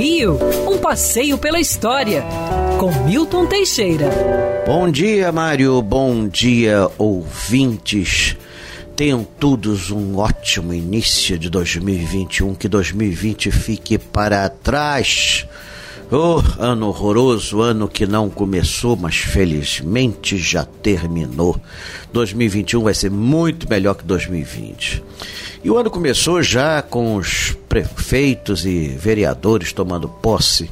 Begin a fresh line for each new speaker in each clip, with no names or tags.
Rio, um passeio pela história, com Milton Teixeira.
Bom dia, Mário. Bom dia, ouvintes. Tenham todos um ótimo início de 2021. Que 2020 fique para trás. Oh, ano horroroso, ano que não começou, mas felizmente já terminou. 2021 vai ser muito melhor que 2020. E o ano começou já com os prefeitos e vereadores tomando posse.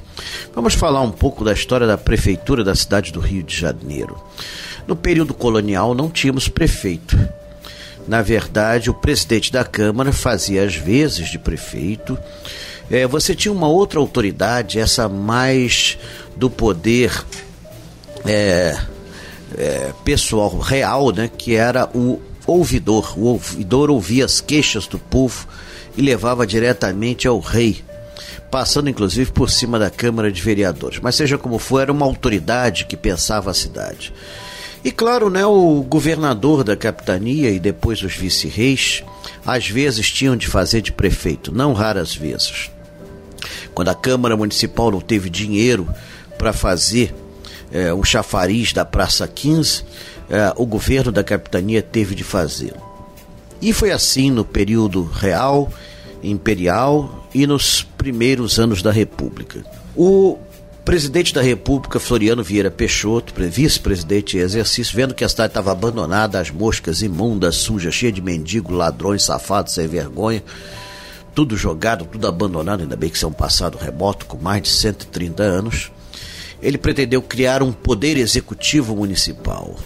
Vamos falar um pouco da história da prefeitura da cidade do Rio de Janeiro. No período colonial não tínhamos prefeito. Na verdade, o presidente da Câmara fazia as vezes de prefeito é, você tinha uma outra autoridade, essa mais do poder é, é, pessoal real, né, que era o ouvidor. O ouvidor ouvia as queixas do povo e levava diretamente ao rei, passando inclusive por cima da Câmara de Vereadores. Mas seja como for, era uma autoridade que pensava a cidade. E claro, né, o governador da capitania e depois os vice-reis, às vezes tinham de fazer de prefeito, não raras vezes. Quando a Câmara Municipal não teve dinheiro para fazer é, o chafariz da Praça 15, é, o governo da capitania teve de fazê-lo. E foi assim no período real, imperial e nos primeiros anos da República. O presidente da República, Floriano Vieira Peixoto, vice-presidente em exercício, vendo que a cidade estava abandonada, as moscas imundas, sujas, cheia de mendigos, ladrões, safados, sem vergonha, tudo jogado, tudo abandonado, ainda bem que isso é um passado remoto com mais de 130 anos. Ele pretendeu criar um poder executivo municipal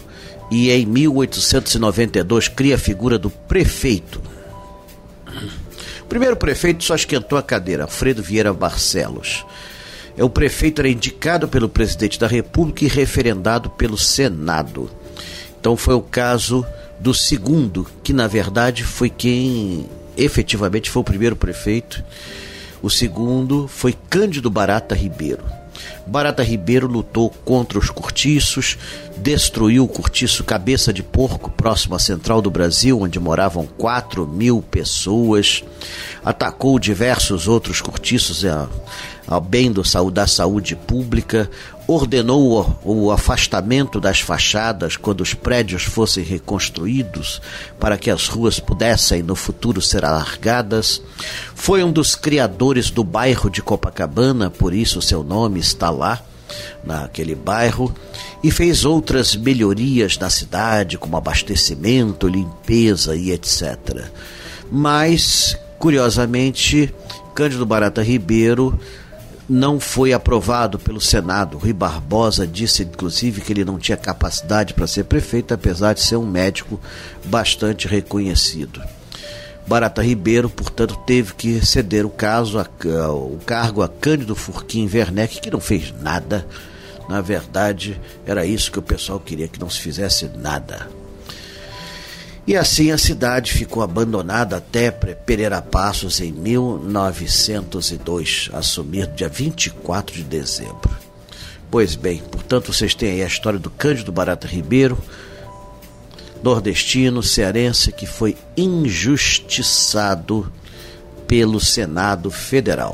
e em 1892 cria a figura do prefeito. O primeiro prefeito só esquentou a cadeira, Alfredo Vieira Barcelos. O prefeito era indicado pelo presidente da República e referendado pelo Senado. Então foi o caso do segundo, que na verdade foi quem efetivamente foi o primeiro prefeito. O segundo foi Cândido Barata Ribeiro. Barata Ribeiro lutou contra os cortiços, destruiu o cortiço Cabeça de Porco, próximo à central do Brasil, onde moravam 4 mil pessoas, atacou diversos outros cortiços ao bem do, da saúde pública, ordenou o, o afastamento das fachadas quando os prédios fossem reconstruídos para que as ruas pudessem no futuro ser alargadas. Foi um dos criadores do bairro de Copacabana, por isso seu nome está lá naquele bairro e fez outras melhorias na cidade, como abastecimento, limpeza e etc. Mas, curiosamente, Cândido Barata Ribeiro não foi aprovado pelo Senado. Rui Barbosa disse, inclusive, que ele não tinha capacidade para ser prefeito, apesar de ser um médico bastante reconhecido. Barata Ribeiro, portanto, teve que ceder o caso, a, a, o cargo a Cândido Furquim Werneck, que não fez nada. Na verdade, era isso que o pessoal queria, que não se fizesse nada. E assim a cidade ficou abandonada até Pereira Passos em 1902, assumir dia 24 de dezembro. Pois bem, portanto vocês têm aí a história do Cândido Barata Ribeiro, nordestino, cearense, que foi injustiçado pelo Senado Federal.